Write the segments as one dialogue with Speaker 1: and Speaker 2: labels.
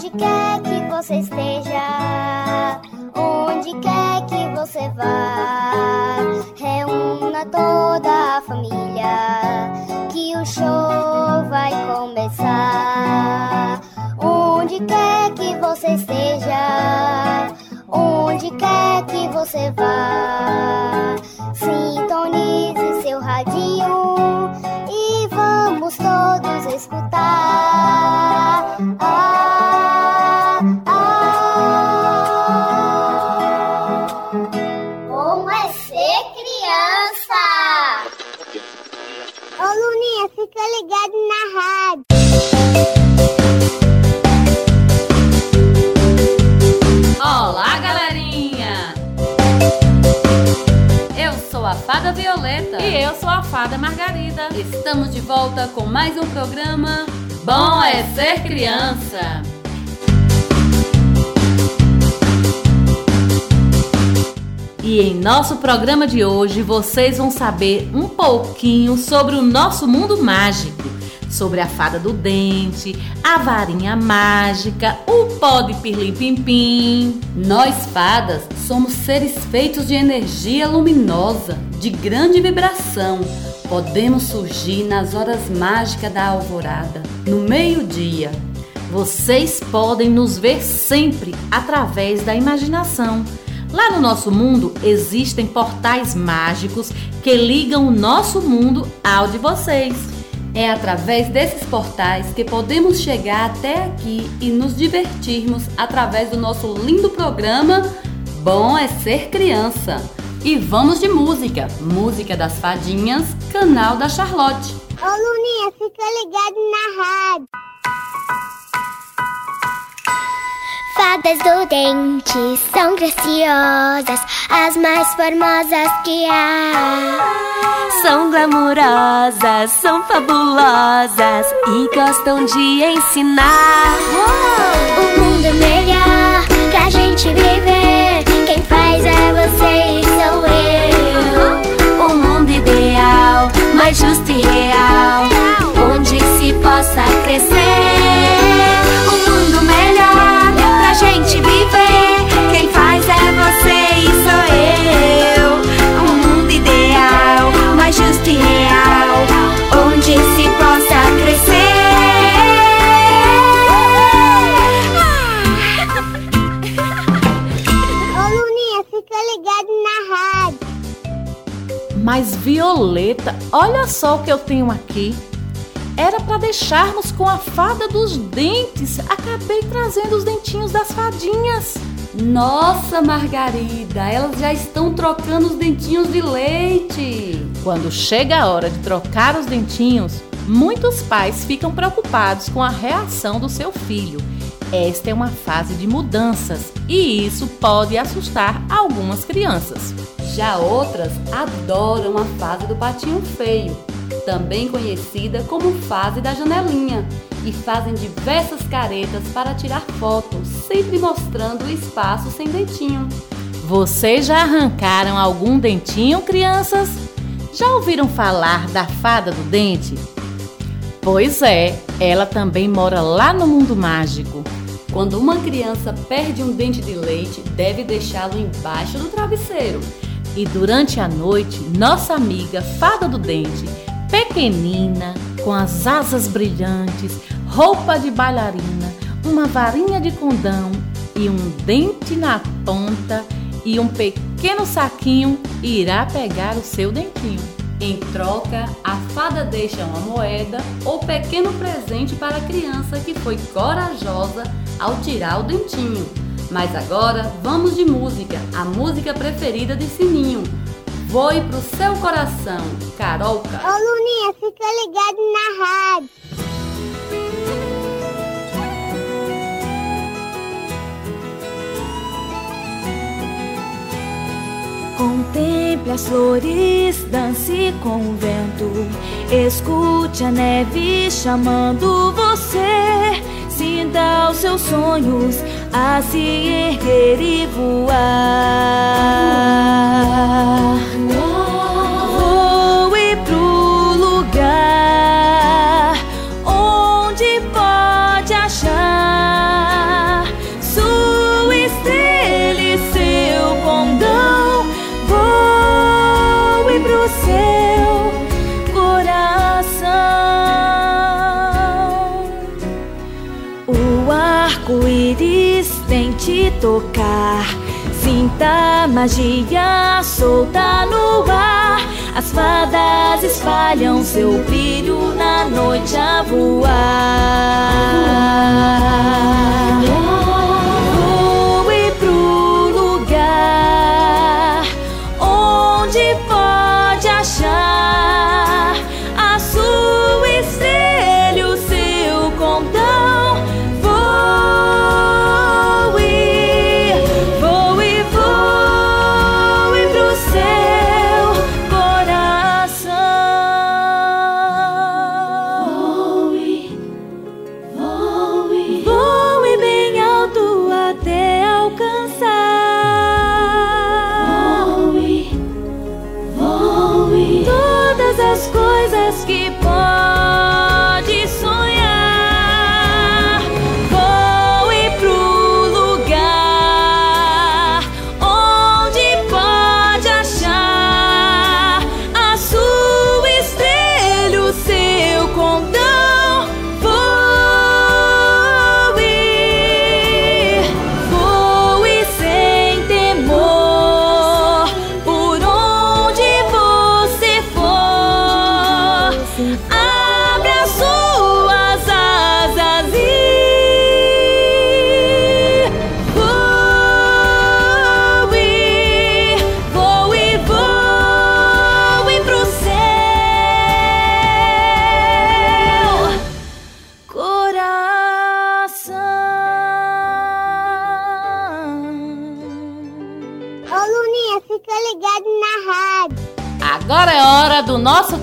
Speaker 1: Onde quer que você esteja, onde quer que você vá, reúna toda a família, que o show vai começar. Onde quer que você esteja, onde quer que você vá, sintonize seu radinho e vamos todos escutar. Ah,
Speaker 2: fada
Speaker 3: Margarida.
Speaker 2: estamos de volta com mais um programa Bom é Ser Criança. E em nosso programa de hoje vocês vão saber um pouquinho sobre o nosso mundo mágico, sobre a fada do dente, a varinha mágica, o pó de pirlim-pim-pim. Nós fadas somos seres feitos de energia luminosa, de grande vibração. Podemos surgir nas horas mágicas da alvorada, no meio-dia. Vocês podem nos ver sempre através da imaginação. Lá no nosso mundo existem portais mágicos que ligam o nosso mundo ao de vocês. É através desses portais que podemos chegar até aqui e nos divertirmos através do nosso lindo programa Bom é Ser Criança. E vamos de música, música das fadinhas, canal da Charlotte.
Speaker 1: Ô Luninha, fica ligado na rádio. Fadas do dente são graciosas, as mais formosas que há.
Speaker 4: São glamurosas, são fabulosas e gostam de ensinar.
Speaker 1: O mundo é melhor pra gente viver. Quem faz é você e sou eu.
Speaker 4: O mundo ideal, mais justo
Speaker 3: Violeta, olha só o que eu tenho aqui. Era para deixarmos com a fada dos dentes. Acabei trazendo os dentinhos das fadinhas.
Speaker 2: Nossa, Margarida, elas já estão trocando os dentinhos de leite.
Speaker 3: Quando chega a hora de trocar os dentinhos, muitos pais ficam preocupados com a reação do seu filho. Esta é uma fase de mudanças e isso pode assustar algumas crianças.
Speaker 2: Já outras adoram a fase do patinho feio, também conhecida como fase da janelinha, e fazem diversas caretas para tirar fotos, sempre mostrando o espaço sem dentinho.
Speaker 3: Vocês já arrancaram algum dentinho, crianças? Já ouviram falar da fada do dente? Pois é, ela também mora lá no mundo mágico.
Speaker 2: Quando uma criança perde um dente de leite, deve deixá-lo embaixo do travesseiro.
Speaker 3: E durante a noite, nossa amiga fada do dente, pequenina, com as asas brilhantes, roupa de bailarina, uma varinha de condão e um dente na ponta e um pequeno saquinho, irá pegar o seu dentinho.
Speaker 2: Em troca, a fada deixa uma moeda ou pequeno presente para a criança que foi corajosa ao tirar o dentinho. Mas agora vamos de música, a música preferida de Sininho. Voe pro seu coração, Carolca.
Speaker 1: Ô Luninha, fica ligado na rádio.
Speaker 4: Contemple as flores, dance com o vento. Escute a neve chamando você. Sinta os seus sonhos a se erguer e voar.
Speaker 5: Tocar. Sinta magia solta no ar. As fadas espalham seu brilho na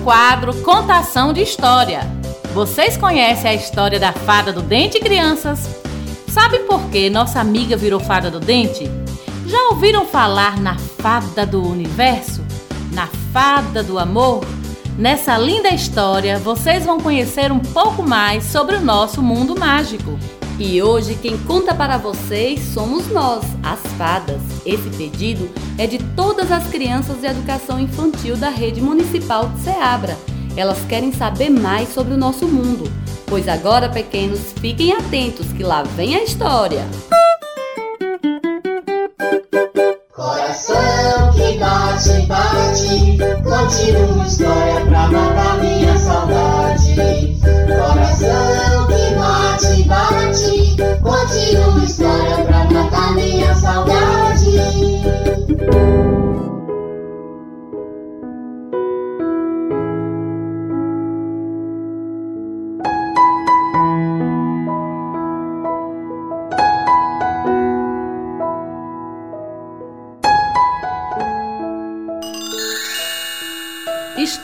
Speaker 3: quadro Contação de História. Vocês conhecem a história da fada do dente, crianças? Sabe por que nossa amiga virou fada do dente? Já ouviram falar na fada do universo? Na fada do amor? Nessa linda história, vocês vão conhecer um pouco mais sobre o nosso mundo mágico.
Speaker 2: E hoje quem conta para vocês somos nós, as fadas. Esse pedido é de todas as crianças de educação infantil da rede municipal de Ceabra. Elas querem saber mais sobre o nosso mundo. Pois agora, pequenos, fiquem atentos que lá vem a história.
Speaker 6: Coração que bate, bate, conte uma história pra matar minha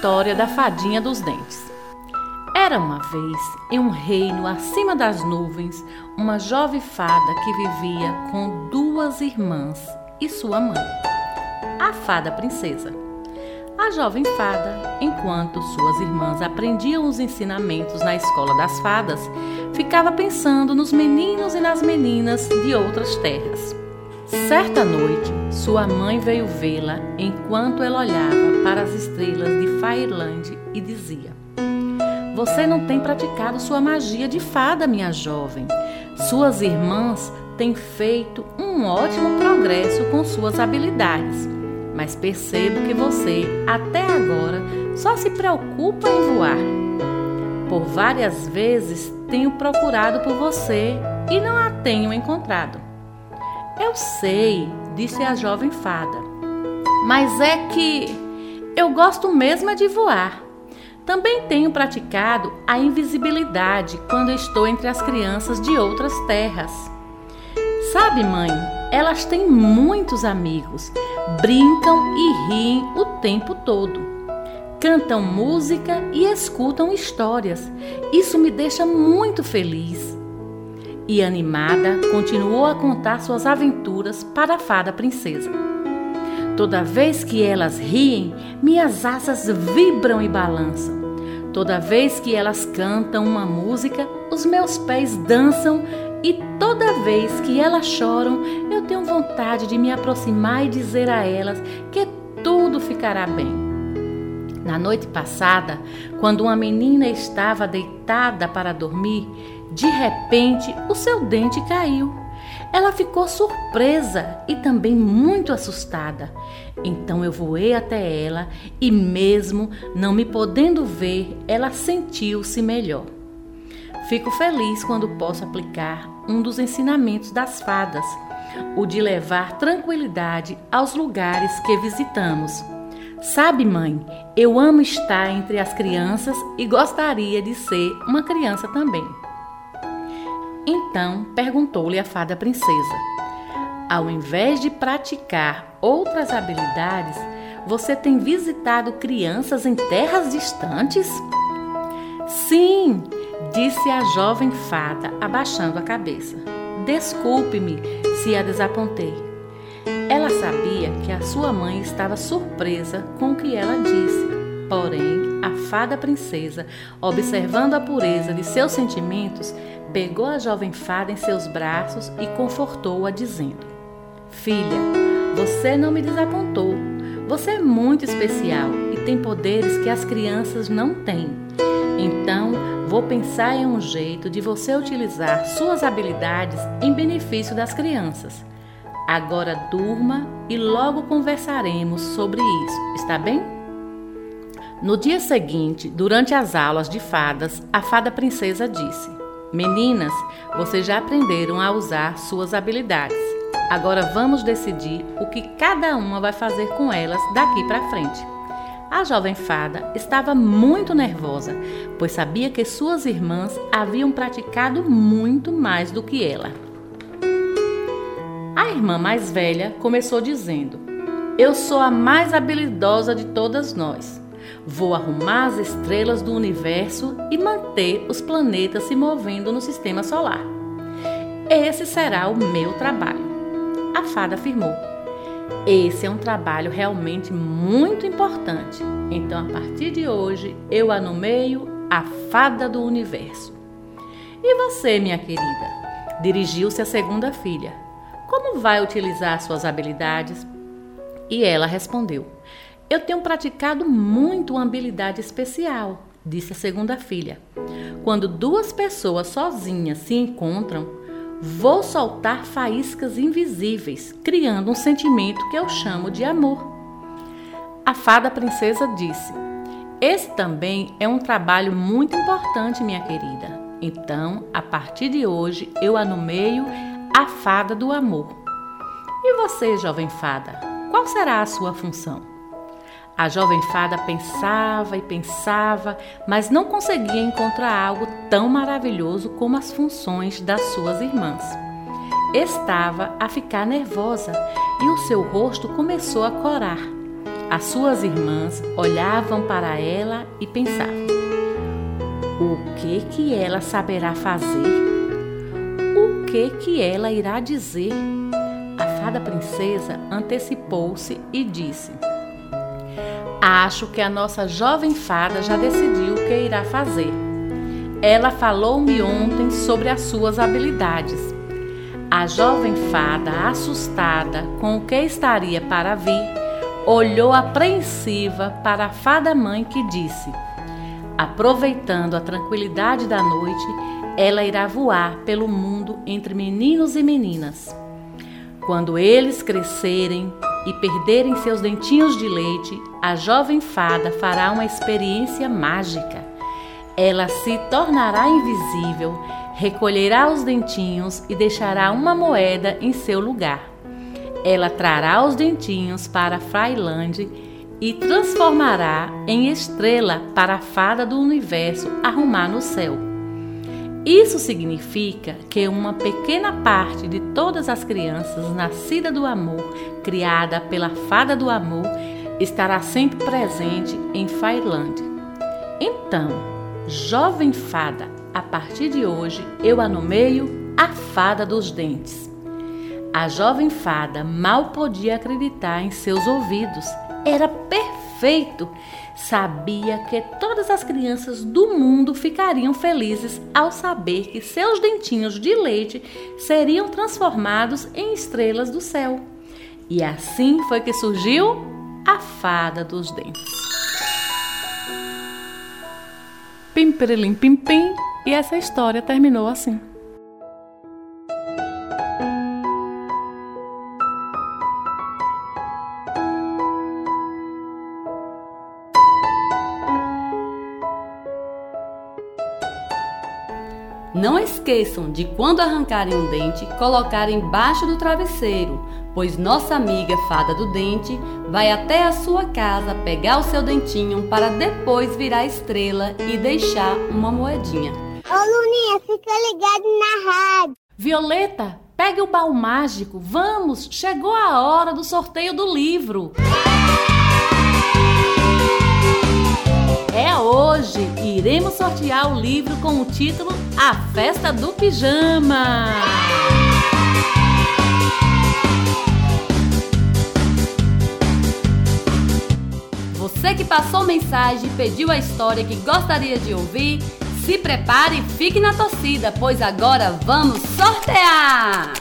Speaker 3: História da Fadinha dos Dentes. Era uma vez, em um reino acima das nuvens, uma jovem fada que vivia com duas irmãs e sua mãe, a fada princesa. A jovem fada, enquanto suas irmãs aprendiam os ensinamentos na escola das fadas, ficava pensando nos meninos e nas meninas de outras terras. Certa noite, sua mãe veio vê-la enquanto ela olhava para as estrelas de Fireland e dizia: Você não tem praticado sua magia de fada, minha jovem. Suas irmãs têm feito um ótimo progresso com suas habilidades, mas percebo que você, até agora, só se preocupa em voar. Por várias vezes tenho procurado por você e não a tenho encontrado. Eu sei, disse a jovem fada, mas é que eu gosto mesmo é de voar. Também tenho praticado a invisibilidade quando estou entre as crianças de outras terras. Sabe, mãe, elas têm muitos amigos, brincam e riem o tempo todo. Cantam música e escutam histórias. Isso me deixa muito feliz. E animada, continuou a contar suas aventuras para a fada princesa. Toda vez que elas riem, minhas asas vibram e balançam. Toda vez que elas cantam uma música, os meus pés dançam e toda vez que elas choram, eu tenho vontade de me aproximar e dizer a elas que tudo ficará bem. Na noite passada, quando uma menina estava deitada para dormir, de repente o seu dente caiu. Ela ficou surpresa e também muito assustada. Então eu voei até ela e, mesmo não me podendo ver, ela sentiu-se melhor. Fico feliz quando posso aplicar um dos ensinamentos das fadas, o de levar tranquilidade aos lugares que visitamos. Sabe, mãe, eu amo estar entre as crianças e gostaria de ser uma criança também. Então perguntou-lhe a fada princesa: Ao invés de praticar outras habilidades, você tem visitado crianças em terras distantes? Sim, disse a jovem fada, abaixando a cabeça. Desculpe-me se a desapontei. Ela sabia que a sua mãe estava surpresa com o que ela disse. Porém, a fada princesa, observando a pureza de seus sentimentos, pegou a jovem fada em seus braços e confortou-a, dizendo: Filha, você não me desapontou. Você é muito especial e tem poderes que as crianças não têm. Então, vou pensar em um jeito de você utilizar suas habilidades em benefício das crianças. Agora durma e logo conversaremos sobre isso, está bem? No dia seguinte, durante as aulas de fadas, a fada princesa disse: Meninas, vocês já aprenderam a usar suas habilidades. Agora vamos decidir o que cada uma vai fazer com elas daqui para frente. A jovem fada estava muito nervosa, pois sabia que suas irmãs haviam praticado muito mais do que ela. A irmã mais velha começou dizendo: Eu sou a mais habilidosa de todas nós. Vou arrumar as estrelas do universo e manter os planetas se movendo no sistema solar. Esse será o meu trabalho. A fada afirmou. Esse é um trabalho realmente muito importante. Então, a partir de hoje, eu a nomeio a fada do universo. E você, minha querida? Dirigiu-se à segunda filha. Como vai utilizar suas habilidades? E ela respondeu: eu tenho praticado muito uma habilidade especial, disse a segunda filha. Quando duas pessoas sozinhas se encontram, vou soltar faíscas invisíveis, criando um sentimento que eu chamo de amor. A fada princesa disse: Esse também é um trabalho muito importante, minha querida. Então, a partir de hoje, eu a nomeio a fada do amor. E você, jovem fada, qual será a sua função? A jovem fada pensava e pensava, mas não conseguia encontrar algo tão maravilhoso como as funções das suas irmãs. Estava a ficar nervosa e o seu rosto começou a corar. As suas irmãs olhavam para ela e pensavam: o que que ela saberá fazer? O que que ela irá dizer? A fada princesa antecipou-se e disse: Acho que a nossa jovem fada já decidiu o que irá fazer. Ela falou-me ontem sobre as suas habilidades. A jovem fada, assustada com o que estaria para vir, olhou apreensiva para a fada mãe que disse: Aproveitando a tranquilidade da noite, ela irá voar pelo mundo entre meninos e meninas. Quando eles crescerem, e perderem seus dentinhos de leite, a jovem fada fará uma experiência mágica. Ela se tornará invisível, recolherá os dentinhos e deixará uma moeda em seu lugar. Ela trará os dentinhos para Freiland e transformará em estrela para a fada do universo arrumar no céu. Isso significa que uma pequena parte de todas as crianças nascidas do amor, criada pela fada do amor, estará sempre presente em Failand. Então, jovem fada, a partir de hoje eu a nomeio a fada dos dentes. A jovem fada mal podia acreditar em seus ouvidos. Era perfeito Sabia que todas as crianças do mundo ficariam felizes ao saber que seus dentinhos de leite seriam transformados em estrelas do céu. E assim foi que surgiu a fada dos dentes. Pim, pirilim, pim, pim. E essa história terminou assim.
Speaker 2: Não esqueçam de quando arrancarem um dente, colocar embaixo do travesseiro, pois nossa amiga fada do dente vai até a sua casa pegar o seu dentinho para depois virar estrela e deixar uma moedinha.
Speaker 1: Ô Luninha, fica ligado na rádio.
Speaker 3: Violeta, pegue o baú mágico. Vamos, chegou a hora do sorteio do livro. É hoje! Iremos sortear o livro com o título A Festa do Pijama.
Speaker 2: Você que passou mensagem e pediu a história que gostaria de ouvir, se prepare e fique na torcida, pois agora vamos sortear!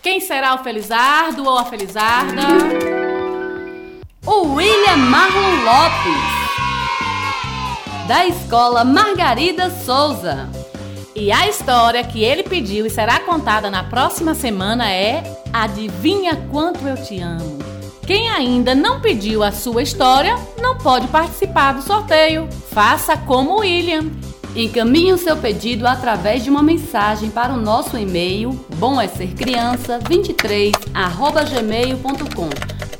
Speaker 3: Quem será o Felizardo ou a Felizarda?
Speaker 2: O William Marlon Lopes da Escola Margarida Souza.
Speaker 3: E a história que ele pediu e será contada na próxima semana é Adivinha quanto eu te amo. Quem ainda não pediu a sua história não pode participar do sorteio. Faça como William.
Speaker 2: Encaminhe o seu pedido através de uma mensagem para o nosso e-mail bom é ser criança 23@gmail.com.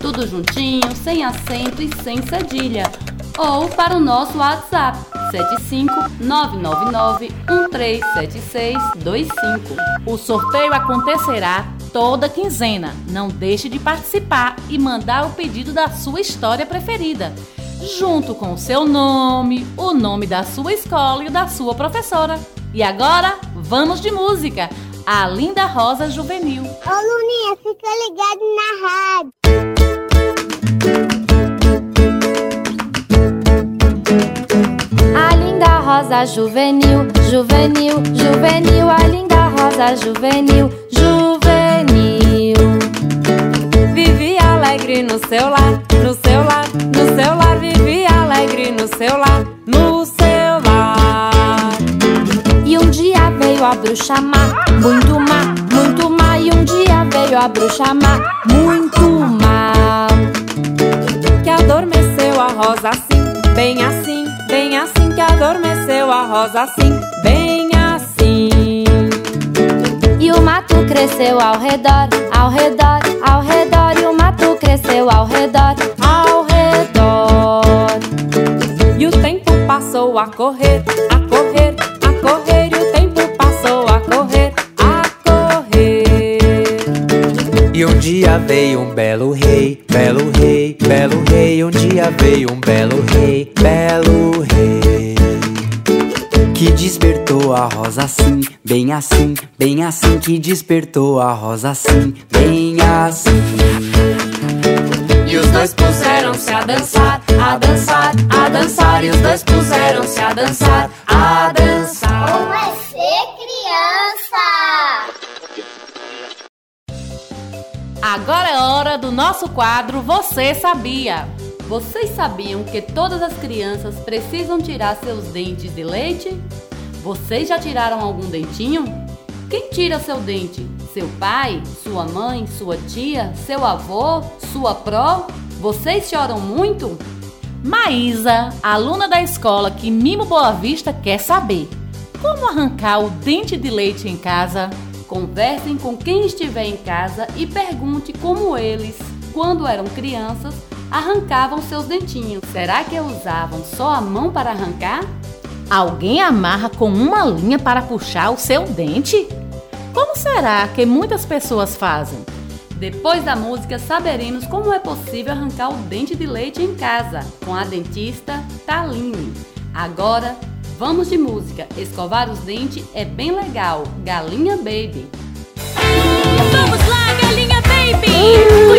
Speaker 2: Tudo juntinho, sem acento e sem cedilha ou para o nosso WhatsApp 75999137625.
Speaker 3: O sorteio acontecerá toda quinzena. Não deixe de participar e mandar o pedido da sua história preferida, junto com o seu nome, o nome da sua escola e da sua professora. E agora, vamos de música. A Linda Rosa Juvenil.
Speaker 1: Ô Luninha, fica ligado na rádio.
Speaker 7: Rosa juvenil, juvenil, juvenil, a linda rosa juvenil, juvenil. Vive alegre no seu lar, no seu lar, no seu lar, vive alegre no seu lar, no seu lar. E um dia veio a bruxa má, muito má, muito má, e um dia veio a bruxa má, muito má. Que adormeceu a rosa assim, bem assim que adormeceu a rosa assim, bem assim. E o mato cresceu ao redor, ao redor, ao redor. E o mato cresceu ao redor, ao redor. E o tempo passou a correr, a correr, a correr. E o tempo passou a correr, a correr.
Speaker 8: E um dia veio um belo rei, belo rei, belo rei. Um dia veio um belo rei, belo rei. Que despertou a rosa assim, bem assim, bem assim. Que despertou a rosa assim, bem assim.
Speaker 7: E os dois puseram-se a dançar, a dançar, a dançar. E os dois puseram-se a dançar, a dançar.
Speaker 1: Como é ser criança?
Speaker 3: Agora é hora do nosso quadro Você Sabia?
Speaker 2: Vocês sabiam que todas as crianças precisam tirar seus dentes de leite? Vocês já tiraram algum dentinho? Quem tira seu dente? Seu pai? Sua mãe? Sua tia? Seu avô? Sua pró? Vocês choram muito?
Speaker 3: Maísa, aluna da escola que Mimo Boa Vista quer saber como arrancar o dente de leite em casa.
Speaker 2: Conversem com quem estiver em casa e pergunte como eles, quando eram crianças, arrancavam seus dentinhos. Será que usavam só a mão para arrancar?
Speaker 3: Alguém amarra com uma linha para puxar o seu dente? Como será que muitas pessoas fazem?
Speaker 2: Depois da música, saberemos como é possível arrancar o dente de leite em casa com a dentista Taline. Agora, vamos de música. Escovar os dentes é bem legal. Galinha Baby.
Speaker 7: Vamos lá, galinha baby!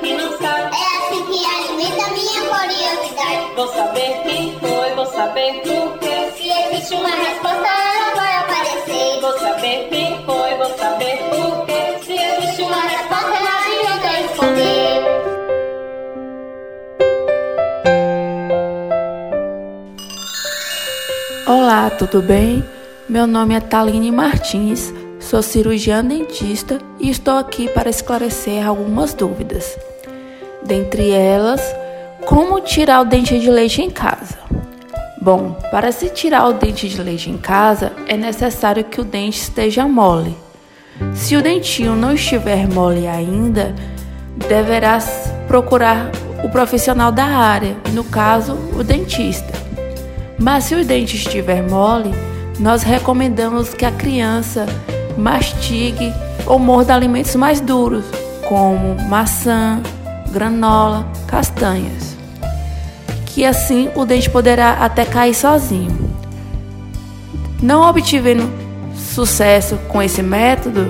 Speaker 7: que não sabe. É assim que alimenta minha curiosidade.
Speaker 9: Vou saber quem foi, vou saber porquê.
Speaker 1: Se existe uma resposta, ela vai aparecer.
Speaker 9: Vou saber quem foi, vou saber porquê.
Speaker 1: Se existe uma resposta, ela adianta responder.
Speaker 10: Olá, tudo bem? Meu nome é Taline Martins, sou cirurgiã dentista e estou aqui para esclarecer algumas dúvidas. Dentre elas, como tirar o dente de leite em casa? Bom, para se tirar o dente de leite em casa, é necessário que o dente esteja mole. Se o dentinho não estiver mole ainda, deverá procurar o profissional da área, no caso, o dentista. Mas se o dente estiver mole, nós recomendamos que a criança mastigue ou morda alimentos mais duros, como maçã, granola, castanhas. Que assim o dente poderá até cair sozinho. Não obtivendo sucesso com esse método,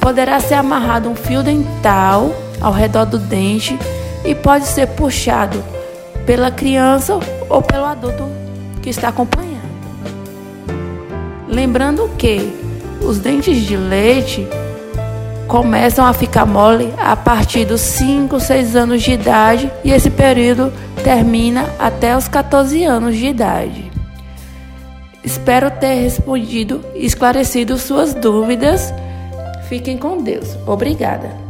Speaker 10: poderá ser amarrado um fio dental ao redor do dente e pode ser puxado pela criança ou pelo adulto que está acompanhando. Lembrando que os dentes de leite começam a ficar mole a partir dos 5, 6 anos de idade e esse período termina até os 14 anos de idade. Espero ter respondido e esclarecido suas dúvidas. Fiquem com Deus. Obrigada.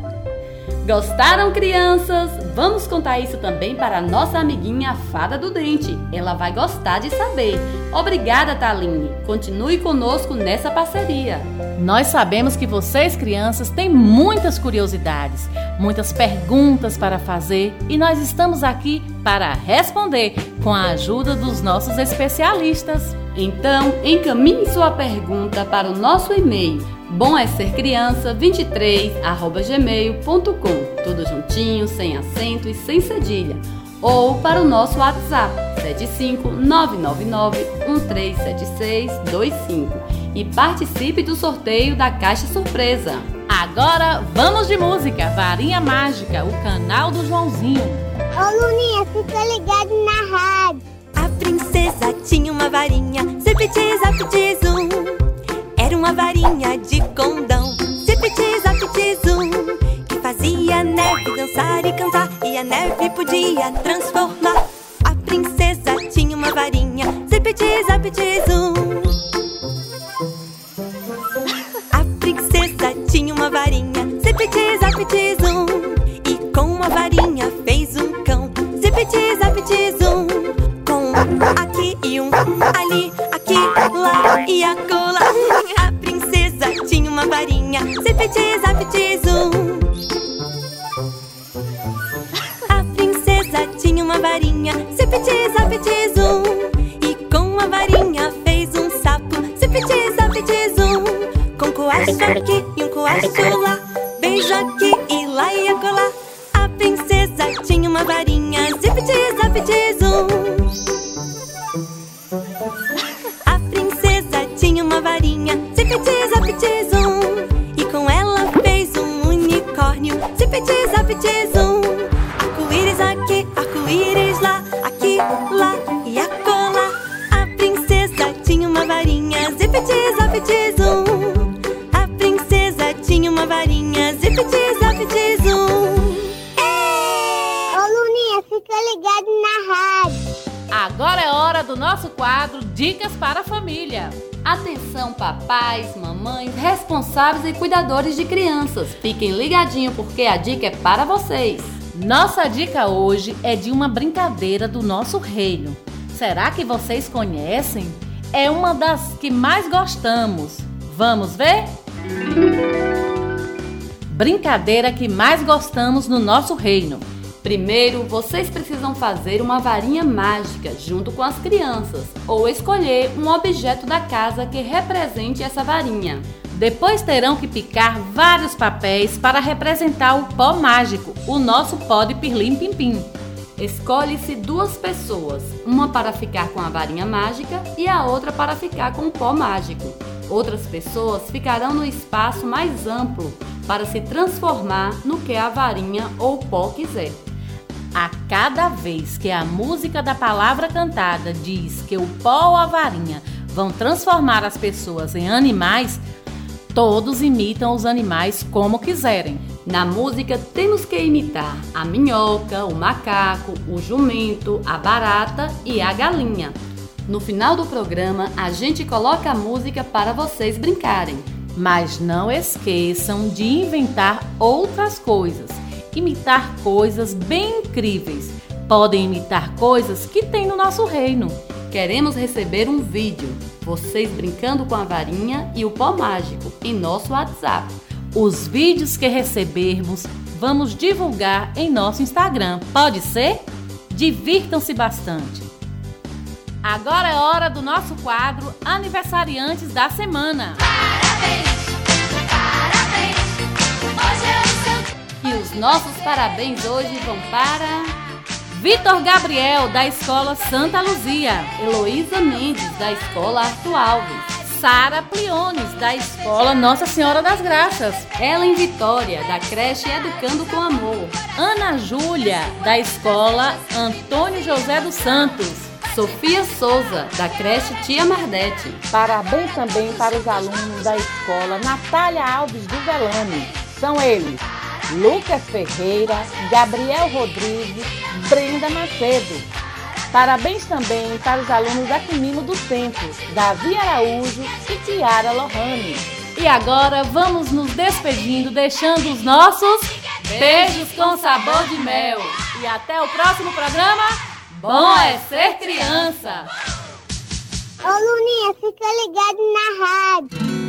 Speaker 2: Gostaram, crianças? Vamos contar isso também para a nossa amiguinha Fada do Dente. Ela vai gostar de saber. Obrigada, Taline. Continue conosco nessa parceria.
Speaker 3: Nós sabemos que vocês, crianças, têm muitas curiosidades, muitas perguntas para fazer e nós estamos aqui para responder com a ajuda dos nossos especialistas.
Speaker 2: Então, encaminhe sua pergunta para o nosso e-mail Bom é ser criança 23 arroba gmail.com, tudo juntinho, sem acento e sem cedilha. Ou para o nosso WhatsApp 75999137625 e participe do sorteio da caixa surpresa.
Speaker 3: Agora vamos de música, Varinha Mágica, o canal do Joãozinho.
Speaker 1: Ô Luninha, fica ligado na rádio.
Speaker 11: A princesa tinha uma varinha, sempre diz, zoom. Era uma varinha de condão, zipiti zapiti zoom, que fazia a neve dançar e cantar e a neve podia transformar. A princesa tinha uma varinha, zipiti zapiti zoom. A princesa tinha uma varinha, zipiti zapiti zoom, e com uma varinha fez um cão, zipiti zapiti zoom, com um aqui e um ali, aqui, lá e acolá uma varinha, zipiti zapiti zoom. A princesa tinha uma varinha, zipiti zapiti zoom. E com a varinha fez um sapo, zipiti zapiti zoom. Com coacho aqui e um coacho lá, beijo aqui e lá e acolá. A princesa tinha uma varinha, zipiti zapiti zoom.
Speaker 2: Responsáveis e cuidadores de crianças. Fiquem ligadinhos porque a dica é para vocês.
Speaker 3: Nossa dica hoje é de uma brincadeira do nosso reino. Será que vocês conhecem? É uma das que mais gostamos. Vamos ver? Brincadeira que mais gostamos no nosso reino.
Speaker 2: Primeiro, vocês precisam fazer uma varinha mágica junto com as crianças ou escolher um objeto da casa que represente essa varinha.
Speaker 3: Depois terão que picar vários papéis para representar o pó mágico, o nosso pó de pirlim pim pim.
Speaker 2: Escolhe-se duas pessoas, uma para ficar com a varinha mágica e a outra para ficar com o pó mágico. Outras pessoas ficarão no espaço mais amplo para se transformar no que a varinha ou o pó quiser.
Speaker 3: A cada vez que a música da palavra cantada diz que o pó ou a varinha vão transformar as pessoas em animais, todos imitam os animais como quiserem.
Speaker 2: Na música temos que imitar a minhoca, o macaco, o jumento, a barata e a galinha. No final do programa, a gente coloca a música para vocês brincarem.
Speaker 3: Mas não esqueçam de inventar outras coisas, imitar coisas bem incríveis. Podem imitar coisas que tem no nosso reino.
Speaker 2: Queremos receber um vídeo, vocês brincando com a varinha e o pó mágico, em nosso WhatsApp.
Speaker 3: Os vídeos que recebermos, vamos divulgar em nosso Instagram. Pode ser? Divirtam-se bastante. Agora é hora do nosso quadro Aniversariantes da Semana.
Speaker 4: Parabéns, parabéns, hoje é o seu
Speaker 2: E os nossos parabéns hoje vão para
Speaker 3: Vitor Gabriel, da Escola Santa Luzia.
Speaker 2: Heloísa Mendes, da Escola Arthur Alves.
Speaker 3: Sara Pliones, da Escola Nossa Senhora das Graças.
Speaker 2: Ellen Vitória, da creche Educando com Amor.
Speaker 3: Ana Júlia, da Escola Antônio José dos Santos.
Speaker 2: Sofia Souza, da creche Tia Mardete.
Speaker 12: Parabéns também para os alunos da escola Natália Alves do Velame. São eles Lucas Ferreira, Gabriel Rodrigues, Brenda Macedo. Parabéns também para os alunos da Quimimo do Centro, Davi Araújo e Tiara Lohane.
Speaker 3: E agora vamos nos despedindo, deixando os nossos beijos com sabor de mel. E até o próximo programa. Bom é ser criança!
Speaker 1: Ô Luninha, fica ligado na rádio.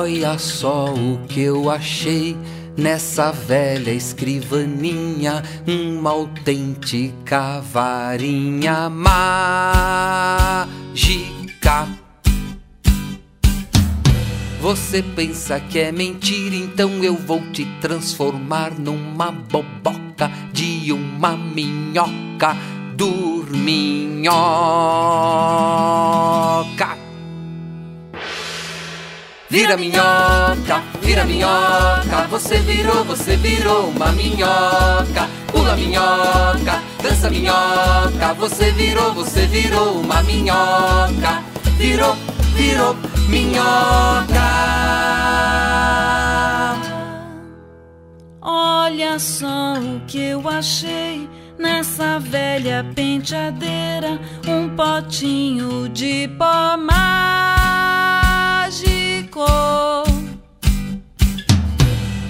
Speaker 8: Olha só o que eu achei nessa velha escrivaninha, uma autêntica varinha mágica. Você pensa que é mentira, então eu vou te transformar numa boboca de uma minhoca dorminhoca. Vira minhoca, vira minhoca, você virou, você virou uma minhoca. Pula minhoca, dança minhoca, você virou, você virou uma minhoca. Virou, virou minhoca.
Speaker 5: Olha só o que eu achei nessa velha penteadeira, um potinho de pó mágico.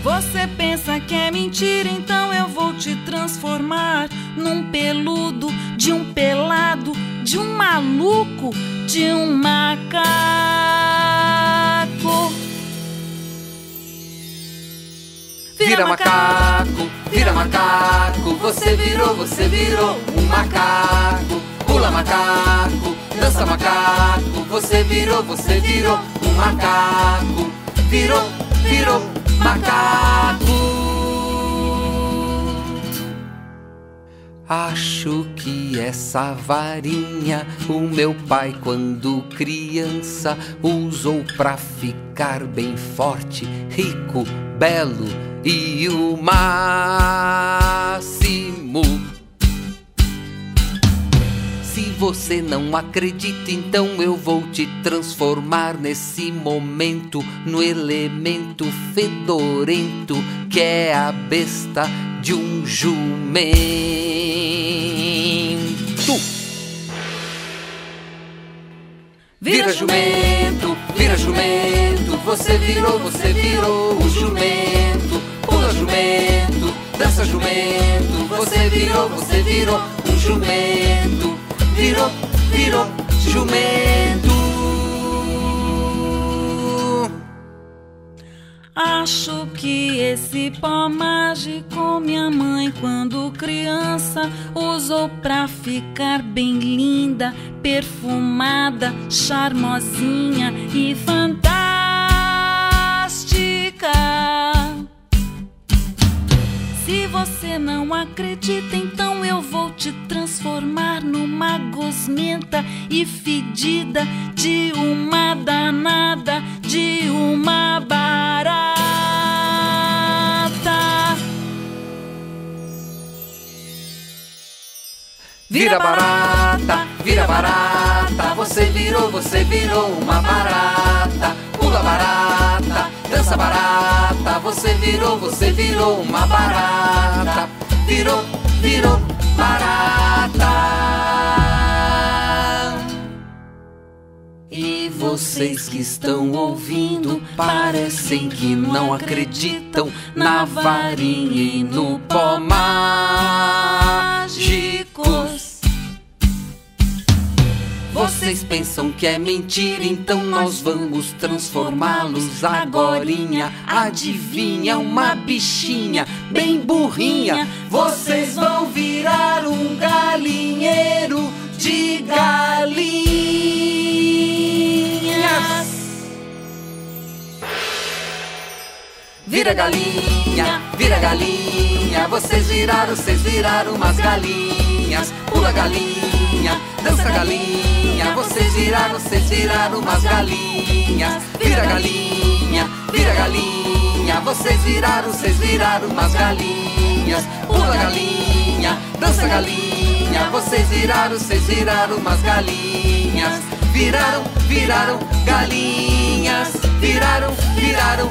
Speaker 5: Você pensa que é mentira, então eu vou te transformar num peludo, de um pelado, de um maluco, de um macaco.
Speaker 8: Vira macaco, vira macaco, você virou, você virou um macaco. Pula macaco, dança macaco, você virou, você virou um macaco. Virou, virou macaco. Acho que essa varinha o meu pai, quando criança, usou pra ficar bem forte, rico, belo e o máximo. Você não acredita, então eu vou te transformar nesse momento no elemento fedorento que é a besta de um jumento. Vira jumento, vira jumento, você virou, você virou o jumento. Pula jumento, dança jumento, você virou, você virou um jumento. Virou, virou jumento.
Speaker 5: Acho que esse pó mágico minha mãe, quando criança, usou pra ficar bem linda, perfumada, charmosinha e fantástica. Se você não acredita, então eu vou te transformar numa gosmenta e fedida de uma danada, de uma barata.
Speaker 8: Vira barata, vira barata, você virou, você virou uma barata. Pula barata, dança barata, você virou, você virou uma barata. Virou, virou barata. E vocês que estão ouvindo parecem que não acreditam na varinha e no pó mágicos. Vocês pensam que é mentira, então nós vamos transformá-los agorinha. Adivinha, uma bichinha bem burrinha. Vocês vão virar um galinheiro de galinhas. Vira galinha, vira galinha. Vocês viraram, vocês viraram umas galinhas. Pula galinha, dança galinha. Vocês viraram, vocês viraram umas galinhas. Vira galinha, vira galinha. Vocês viraram, vocês viraram umas galinhas. Pula galinha, dança galinha. Vocês viraram, vocês viraram umas galinhas. Viraram, viraram galinhas. Viraram, viraram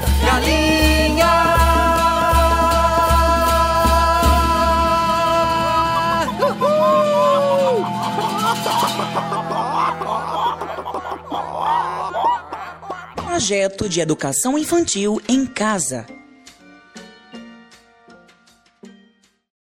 Speaker 13: Projeto de Educação Infantil em Casa